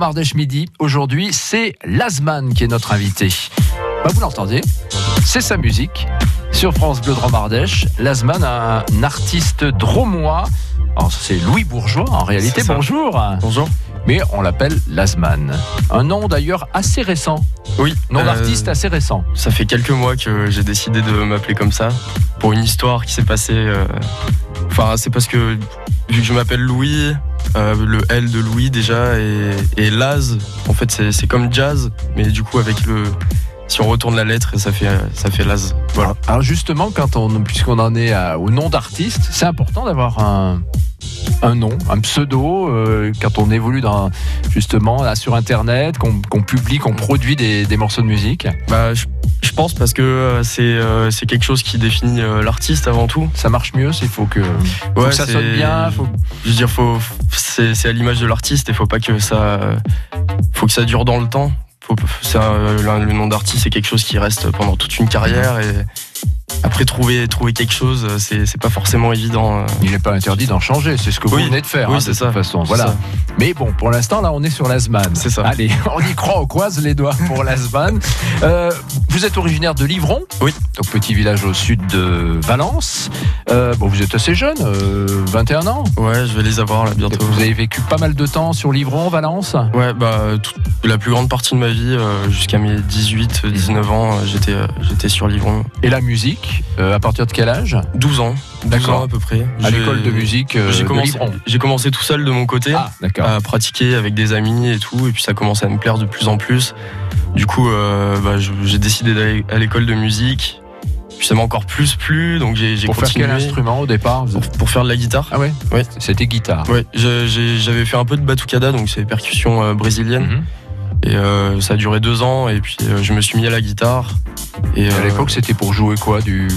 Mardèche Midi, aujourd'hui, c'est Lasman qui est notre invité. Bah, vous l'entendez, c'est sa musique. Sur France Bleu Dromardèche, Lasman, un artiste dromois. Alors, C'est Louis Bourgeois en réalité. Bonjour. Bonjour. Mais on l'appelle Lasman. Un nom d'ailleurs assez récent. Oui. Nom euh, d'artiste assez récent. Ça fait quelques mois que j'ai décidé de m'appeler comme ça pour une histoire qui s'est passée. euh, Enfin, c'est parce que vu que je m'appelle Louis, euh, le L de Louis déjà et, et Laz, en fait, c'est c'est comme jazz, mais du coup avec le si on retourne la lettre, ça fait ça fait Laz. Voilà. Alors justement, quand on, puisqu'on en est à- au nom d'artiste, c'est important d'avoir un, un nom, un pseudo, euh, quand on évolue dans, justement là, sur Internet, qu'on publie, qu'on produit des, des morceaux de musique. Bah, je, je pense parce que euh, c'est euh, c'est quelque chose qui définit euh, l'artiste avant tout. Ça marche mieux, il faut que, faut Ouais, que ça sonne bien. faut- Je veux dire, faut, c'est, à l'image de l'artiste et faut pas que ça, faut que ça dure dans le temps. Faut, ça, le, le nom d'artiste, c'est quelque chose qui reste pendant toute une carrière et après trouver, trouver quelque chose, c'est, c'est pas forcément évident. euh. Il n'est pas interdit d'en changer, c'est ce que vous Oui, venez de faire, oui, hein, de toute ça, façon. Voilà. ça. Mais bon, pour l'instant, là, on est sur Lasman. C'est ça. Allez, on y croit, on croise les doigts pour Lasman. Euh, vous êtes originaire de Livron Oui. Donc, petit village au sud de Valence. Euh, bon, vous êtes assez jeune, euh, 21 ans. Ouais, je vais les avoir là bientôt. Vous avez vécu pas mal de temps sur Livron, Valence Ouais, bah, toute- la plus grande partie de ma vie, euh, jusqu'à mes 18, 19 ans, euh, j'étais, euh, j'étais sur Livron. Et la musique, euh, à partir de quel âge? 12 ans. 12 D'accord. ans à peu près. À l'école de musique euh, j'ai commencé, tout seul de mon côté. Ah, à pratiquer avec des amis et tout, et puis ça commençait à me plaire de plus en plus. Du coup, euh, bah, j'ai décidé d'aller à l'école de musique. Puis ça m'a encore plus plu, donc j'ai j'ai Pour faire continué. quel instrument au départ pour, pour faire de la guitare. Ah ouais Ouais. C'était guitare. Ouais, j'avais fait un peu de batucada, donc c'est des percussions euh, brésiliennes, Mhm. Et euh, ça a duré deux ans, et puis euh, je me suis mis à la guitare. Et à euh, l'époque, c'était pour jouer quoi Du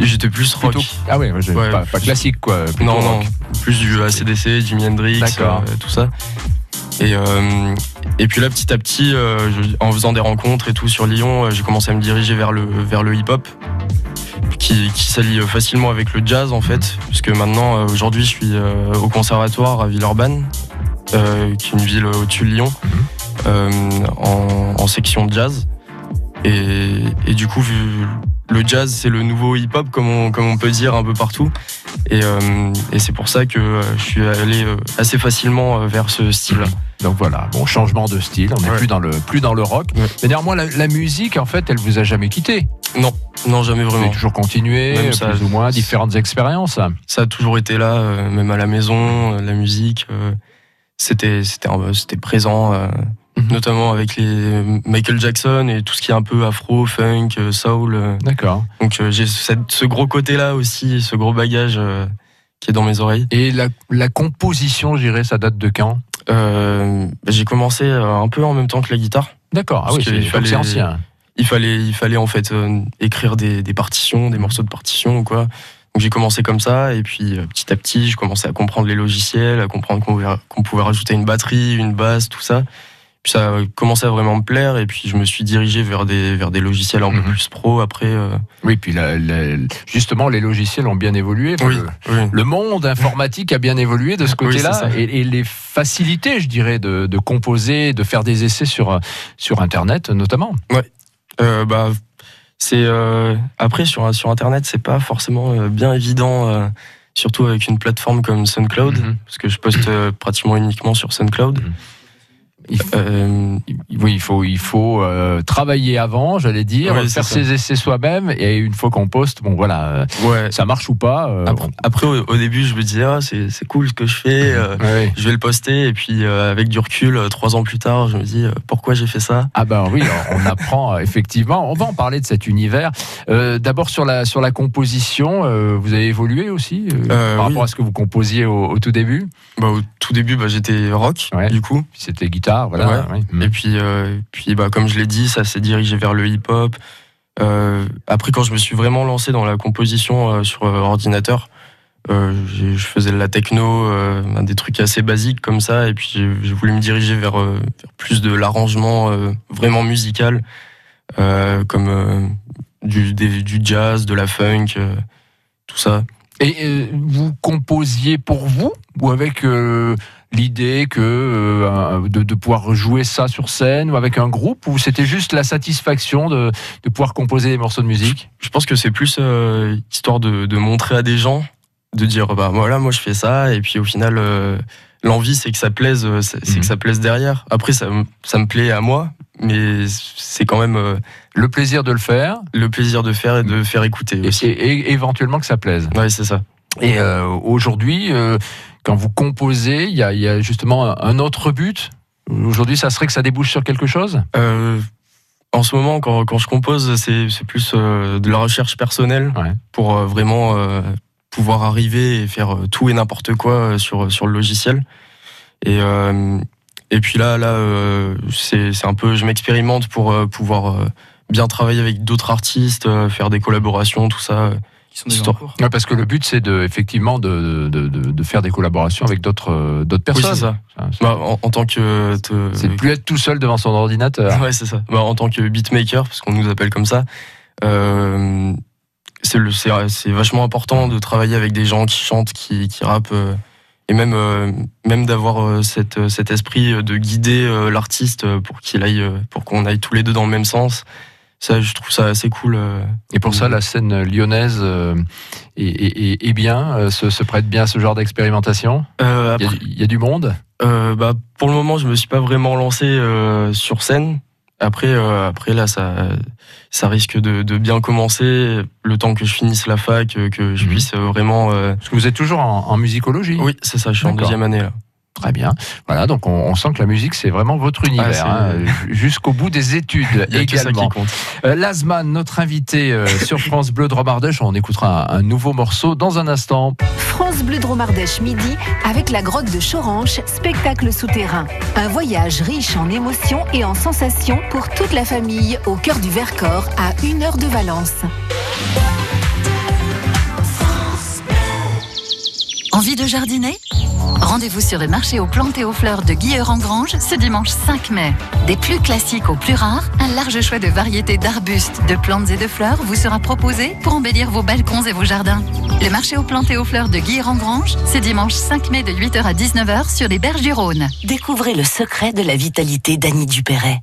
j'étais plus rock. plutôt Ah ouais, pas, classique quoi. Non, non, plus du ACDC, Jimi Hendrix, tout ça. Et, euh, et puis là, petit à petit, euh, je- en faisant des rencontres et tout sur Lyon, euh, j'ai commencé à me diriger vers le, vers le hip-hop, qui, qui s'allie facilement avec le jazz en fait, puisque maintenant, aujourd'hui, je suis au conservatoire à Villeurbanne, qui est une ville au-dessus de Lyon, Mhm. En, en section jazz. Et, et du coup, vu le jazz, c'est le nouveau hip-hop, comme on, comme on peut dire un peu partout. Et, euh, et c'est pour ça que euh, je suis allé euh, assez facilement euh, vers ce style-là. Donc voilà, bon changement de style, on n'est Ouais. plus dans le plus dans le rock. Ouais. Mais néanmoins, la, la musique, en fait, elle vous a jamais quitté. Non, non, jamais Vous vraiment. avez toujours continué, Même plus ça- ou moins différentes expériences. Ça a toujours été là, euh, même à la maison, euh, la musique. euh, c'était, c'était, c'était présent, Mhm. notamment avec les Michael Jackson et tout ce qui est un peu afro, funk, euh, soul. euh. D'accord. donc euh, j'ai ce gros côté-là aussi, ce gros bagage euh, qui est dans mes oreilles. Et la, la composition, je dirais, ça date de quand? Euh, j'ai commencé un peu en même temps que la guitare. D'accord. Ah oui, c'est ancien. il fallait, il fallait en fait écrire des, des partitions, des morceaux de partitions ou quoi. Donc j'ai commencé comme ça et puis euh, petit à petit, je commençais à comprendre les logiciels, à comprendre qu'on pouvait rajouter une batterie, une basse, tout ça. Puis ça a commencé à vraiment me plaire et puis je me suis dirigé vers des, vers des logiciels un Mhm. peu plus pro après. euh. Oui, puis la- la- justement, les logiciels ont bien évolué. Oui, Le, oui. le monde informatique a bien évolué de ce Oui, côté-là. ça. et, et les facilités, je dirais, de, de composer, de faire des essais sur, sur Internet, notamment. Euh, bah, c'est euh, après sur sur internet, c'est pas forcément bien évident, surtout avec une plateforme comme SoundCloud, Mhm. parce que je poste pratiquement uniquement sur SoundCloud. Mhm. Il faut- Euh, Oui, il faut, il faut euh, travailler avant, j'allais dire, faire ses essais soi-même, et une fois qu'on poste, bon voilà, euh, ouais. ça marche ou pas. euh, Après, après, au, au début, je me disais, ah, c'est cool ce que je fais, ouais. je vais le poster. Et puis, avec du recul, trois ans plus tard, je me dis, pourquoi j'ai fait ça? Ah ben oui, on apprend effectivement. On va en parler de cet univers. D'abord sur la sur la composition, vous avez évolué aussi par oui. rapport à ce que vous composiez au, au tout début? bah, Au tout début, bah, j'étais rock, du coup. C'était guitare, voilà. Et puis, euh, puis bah, comme je l'ai dit, ça s'est dirigé vers le hip-hop. Euh, après, quand je me suis vraiment lancé dans la composition euh, sur ordinateur, je faisais de la techno, des trucs assez basiques comme ça. Et puis, j'ai voulu me diriger vers, vers plus de l'arrangement vraiment musical, comme du, des- du jazz, de la funk, tout ça. Et vous composiez pour vous ou avec euh, l'idée que euh, de, de, pouvoir jouer ça sur scène ou avec un groupe ou c'était juste la satisfaction de, de, pouvoir composer des morceaux de musique? Je pense que c'est plus euh, histoire de, de, montrer à des gens, de dire bah voilà moi je fais ça et puis au final euh, l'envie c'est que ça plaise, c'est que mhm. ça plaise derrière. Après ça, ça me plaît à moi, mais c'est quand même euh, le plaisir de le faire, le plaisir de faire et de faire écouter aussi. Et, éventuellement que ça plaise. Oui, c'est ça. Et euh, aujourd'hui, euh, quand vous composez, il y, y a, justement un autre but? Aujourd'hui, ça serait que ça débouche sur quelque chose? En ce moment, quand, quand je compose, c'est plus de la recherche personnelle pour vraiment pouvoir arriver et faire tout et n'importe quoi sur, sur le logiciel. Et, et puis là, là, euh, c'est un peu, je m'expérimente pour euh, pouvoir euh, bien travailler avec d'autres artistes, faire des collaborations, tout ça. Qui sont des parce que le but, c'est de, effectivement de, de, de, faire des collaborations avec d'autres d'autres personnes. Oui, c'est ça. Bah, en, tant que. C'est plus être tout seul devant son ordinateur. Ouais, c'est ça. Bah, en tant que beatmaker, parce qu'on nous appelle comme ça, c'est vachement important de travailler avec des gens qui chantent, qui, qui rappent et même euh, même d'avoir euh, cette, euh, cet esprit de guider l'artiste pour qu'il aille pour qu'on aille tous les deux dans le même sens ça je trouve ça assez cool et pour ça la scène lyonnaise est, bien se, prête bien à ce genre d'expérimentation il, y a du monde bah, pour le moment je me suis pas vraiment lancé sur scène après, euh, après là, ça, ça risque de, bien commencer le temps que je finisse la fac, que je mhm. puisse vraiment. Euh, Parce que vous êtes toujours en, musicologie. Oui, c'est ça. Je suis en deuxième année là. Très bien. Voilà, donc on, sent que la musique, c'est vraiment votre ah, univers, hein, jusqu'au bout des études également. Euh, Lasman, notre invité euh, sur France Bleu de Romardèche, on écoutera un, nouveau morceau dans un instant. France Bleu de Romardèche midi, avec la grotte de Choranche, spectacle souterrain. Un voyage riche en émotions et en sensations pour toute la famille au cœur du Vercors, à une heure de Valence. Envie de jardiner? Rendez-vous sur le marché aux plantes et aux fleurs de Guilleur-en-Grange ce dimanche 5 mai. Des plus classiques aux plus rares, un large choix de variétés d'arbustes, de plantes et de fleurs vous sera proposé pour embellir vos balcons et vos jardins. Le marché aux plantes et aux fleurs de Guilleur-en-Grange, ce dimanche 5 mai de 8h à 19h sur les berges du Rhône. Découvrez le secret de la vitalité d'Annie Dupéret.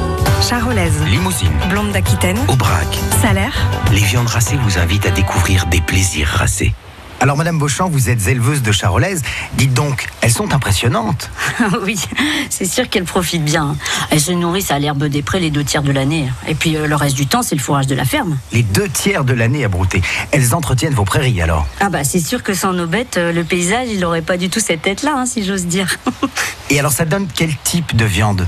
Charolaise, Limousine, Blonde d'Aquitaine, Aubrac, Salaire. Les viandes racées vous invitent à découvrir des plaisirs racés. Alors, Madame Beauchamp, vous êtes éleveuse de charolaises. Dites donc, elles sont impressionnantes. oui, c'est sûr qu'elles profitent bien. Elles se nourrissent à l'herbe des prés les deux tiers de l'année. Et puis euh, le reste du temps, c'est le fourrage de la ferme. Les deux tiers de l'année à brouter. Elles entretiennent vos prairies alors Ah bah c'est sûr que sans nos bêtes, euh, le paysage, il n'aurait pas du tout cette tête-là, hein, si j'ose dire. Et alors ça donne quel type de viande?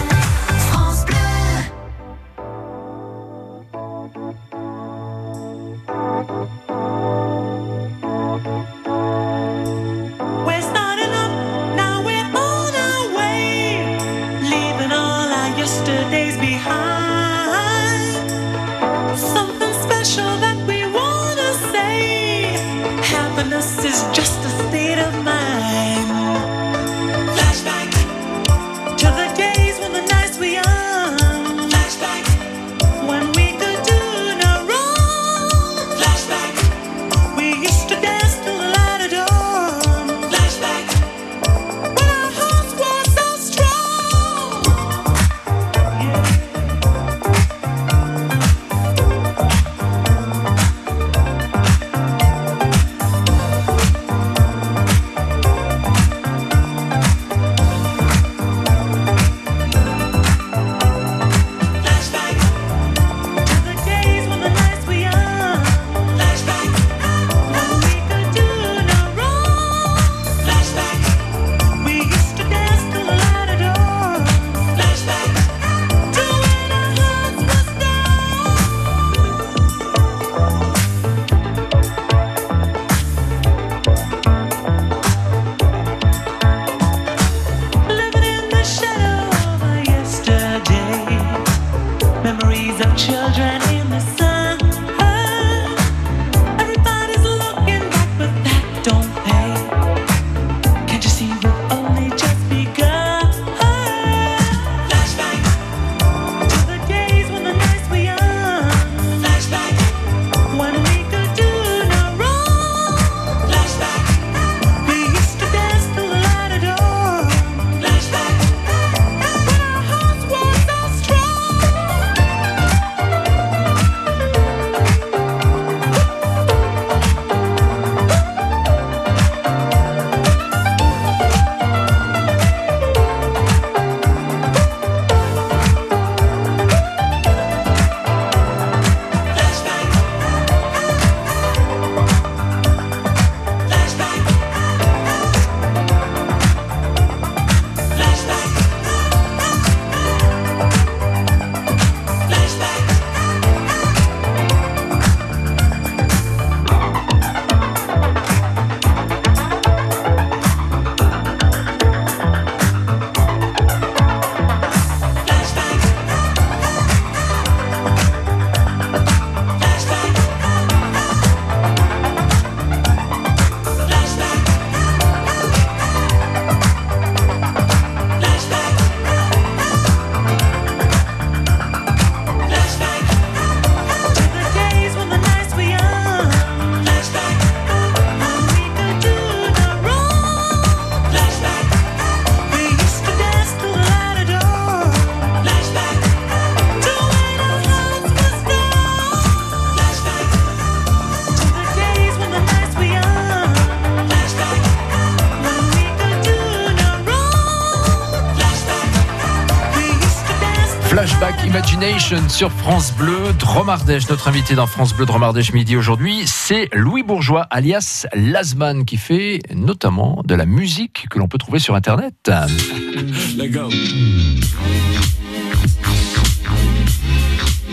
Flashback Imagination sur France Bleu Dromardèche. Notre invité dans France Bleu Dromardèche midi aujourd'hui, c'est Louis Bourgeois alias Lasman qui fait notamment de la musique que l'on peut trouver sur internet.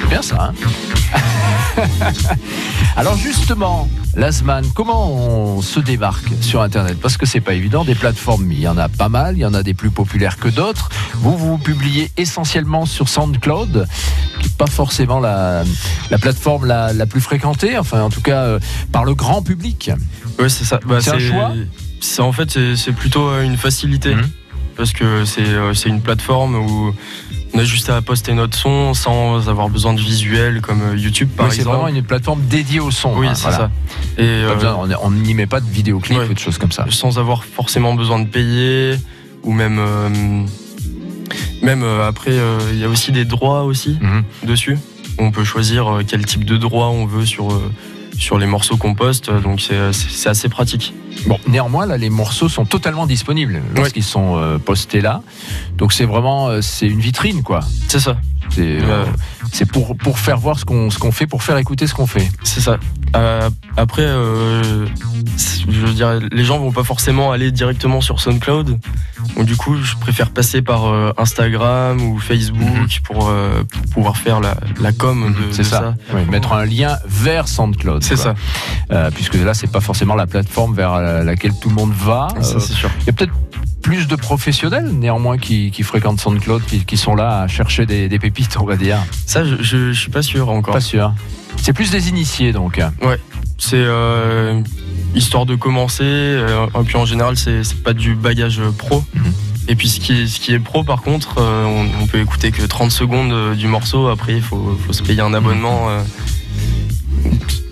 Bien ça, hein? Alors justement, Lasman, comment on se démarque sur Internet? Parce que c'est pas évident, des plateformes, il y en a pas mal, il y en a des plus populaires que d'autres. Vous, vous publiez essentiellement sur SoundCloud, qui n'est pas forcément la, la plateforme la, la, plus fréquentée, enfin en tout cas euh, par le grand public. Oui, c'est ça. Bah, c'est un choix? C'est en fait c'est plutôt une facilité. Mmh. Parce que c'est une plateforme où on a juste à poster notre son sans avoir besoin de visuel comme euh, YouTube par oui, exemple. C'est vraiment une plateforme dédiée au son. Oui, hein, c'est voilà. ça. Et euh, on n'y met pas de vidéoclip ouais, ou de choses comme ça. Sans avoir forcément besoin de payer ou même. Euh, même euh, après, il y a aussi des droits aussi Mhm. dessus. On peut choisir euh, quel type de droit on veut sur, euh, sur les morceaux qu'on poste, donc c'est assez pratique. Bon, néanmoins, là, les morceaux sont totalement disponibles lorsqu'ils ouais. sont euh, postés là. Donc c'est vraiment, euh, c'est une vitrine, quoi. C'est ça. C'est euh, pour, pour faire voir ce qu'on qu'on fait, pour faire écouter ce qu'on fait. C'est ça. Euh, après, je veux dire, les gens vont pas forcément aller directement sur SoundCloud. Donc du coup, je préfère passer par euh, Instagram ou Facebook -hmm. pour, euh, pour, pouvoir faire la, la com de, C'est ça. ça. Oui, mettre un lien vers SoundCloud. C'est ça. Euh, puisque là, c'est pas forcément la plateforme vers laquelle tout le monde va. Ça, c'est sûr. Il y a peut-être plus de professionnels néanmoins qui, qui fréquentent SoundCloud, qui, qui, sont là à chercher des, des, pépites, on va dire. Ça, je, je, je suis pas sûr encore. Pas sûr. C'est plus des initiés donc. Ouais. C'est euh, histoire de commencer. Euh, et puis en général, c'est pas du bagage pro. Mm -hmm. Et puis ce qui est, ce qui est pro, par contre, euh, on, on, peut écouter que 30 secondes du morceau. Après, il faut, faut, se payer un abonnement. Mm -hmm.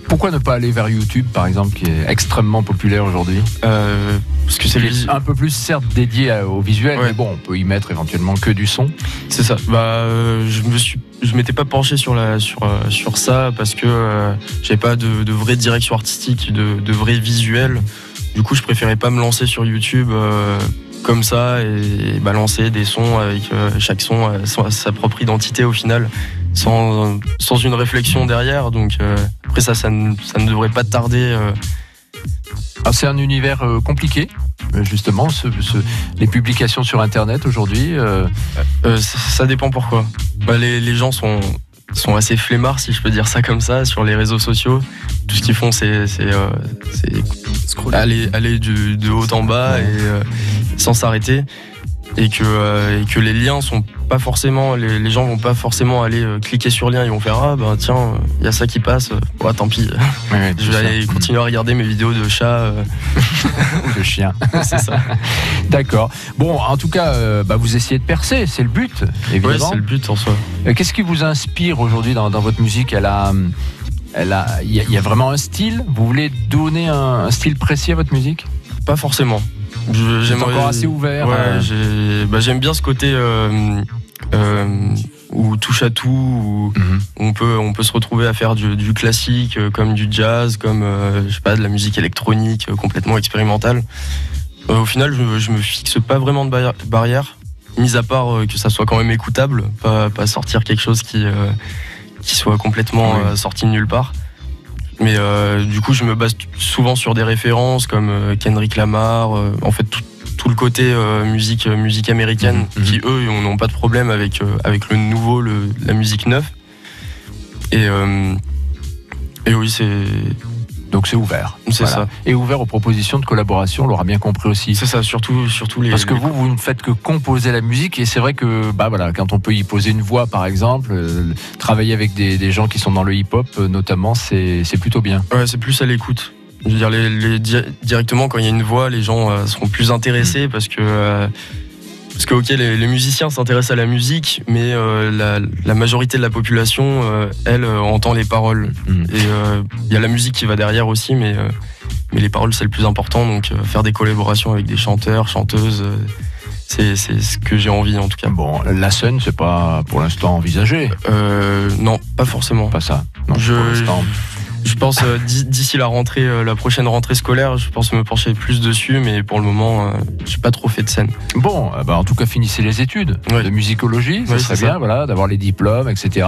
Pourquoi ne pas aller vers YouTube, par exemple, qui est extrêmement populaire aujourd'hui? Euh, Parce que c'est un peu plus certes dédié au visuel, ouais. mais bon, on peut y mettre éventuellement que du son. C'est ça. Bah, euh, je me suis, je m'étais pas penché sur la, sur, euh, sur ça parce que euh, j'avais pas de, de, vraie direction artistique, de, de vrai visuel. Du coup, je préférais pas me lancer sur YouTube euh, comme ça et balancer des sons avec chaque son sa propre identité au final. Sans, sans, une réflexion derrière. Donc euh, après ça, ça ne, ça ne, devrait pas tarder. Euh... Ah, c'est un univers euh, compliqué, justement, ce, ce, les publications sur Internet aujourd'hui. Euh, ça, ça, dépend pourquoi. Bah, les, les, gens sont, sont assez flemmards, si je peux dire ça comme ça, sur les réseaux sociaux. Tout ce qu'ils font, c'est aller, aller du, de haut en bas et euh, sans s'arrêter. Et que, euh, et que les liens sont pas forcément, les, les, gens vont pas forcément aller euh, cliquer sur lien, ils vont faire ah ben tiens, il y a ça qui passe, ouais tant pis, je vais aller continuer à regarder mes vidéos de chats de chiens. c'est ça. D'accord. Bon, en tout cas, bah, vous essayez de percer, c'est le but, évidemment. Ouais, c'est le but en soi. Qu'est-ce qui vous inspire aujourd'hui dans, dans, votre musique? Elle a, elle a, il y, y, a vraiment un style? Vous voulez donner un, un style précis à votre musique? Pas forcément. J'aime encore assez ouvert. Ouais, euh... j'aime bah, bien ce côté euh, euh, où touche à tout, où mm -hmm. on peut on peut se retrouver à faire du, du classique, euh, comme du jazz, comme je sais pas de la musique électronique complètement expérimentale. au final, je, je me fixe pas vraiment de barrière, barrière mis à part que ça soit quand même écoutable, pas, pas sortir quelque chose qui qui soit complètement oui. sorti de nulle part. Mais euh, du coup, je me base souvent sur des références comme euh, Kendrick Lamar, euh, en fait tout, tout, le côté musique, musique américaine, Mhm. qui eux n'ont pas de problème avec, avec le nouveau, le, la musique neuve. Et, et oui, c'est. Donc c'est ouvert. C'est voilà. ça. Et ouvert aux propositions de collaboration, on l'aura bien compris aussi. C'est ça, surtout, surtout les. Parce que vous, vous ne faites que composer la musique, et c'est vrai que, bah voilà, quand on peut y poser une voix, par exemple, euh, travailler avec des, des, gens qui sont dans le hip-hop, euh, notamment, c'est plutôt bien. Ouais, c'est plus à l'écoute. Je veux dire, les, les, directement, quand il y a une voix, les gens euh, seront plus intéressés mmh. parce que. Parce que ok, les, les musiciens s'intéressent à la musique, mais euh, la, la, majorité de la population, euh, elle, euh, entend les paroles. Mmh. Et il y a la musique qui va derrière aussi, mais, mais les paroles c'est le plus important. Donc faire des collaborations avec des chanteurs, chanteuses, c'est ce que j'ai envie en tout cas. Bon, la scène, c'est pas pour l'instant envisagé. non, pas forcément. Pas ça. Non, je, Je pense euh, d'i- d'ici la rentrée, euh, la prochaine rentrée scolaire, je pense me pencher plus dessus, mais pour le moment, euh, j'ai pas trop fait de scène. Bon, bah, en tout cas, finissez les études de musicologie, ça serait bien, ça. voilà, d'avoir les diplômes, etc.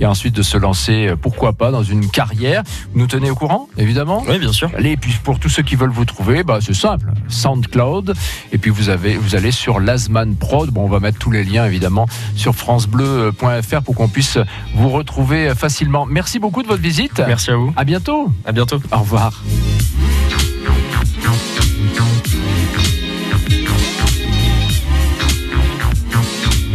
Et ensuite de se lancer, pourquoi pas, dans une carrière. Vous nous tenez au courant, évidemment? Oui, bien sûr. Allez, et puis pour tous ceux qui veulent vous trouver, bah, c'est simple, SoundCloud. Et puis vous avez, vous allez sur Lasman Prod. Bon, on va mettre tous les liens évidemment sur francebleu.fr pour qu'on puisse vous retrouver facilement. Merci beaucoup de votre visite. Merci à vous. À bientôt. À bientôt. Au revoir.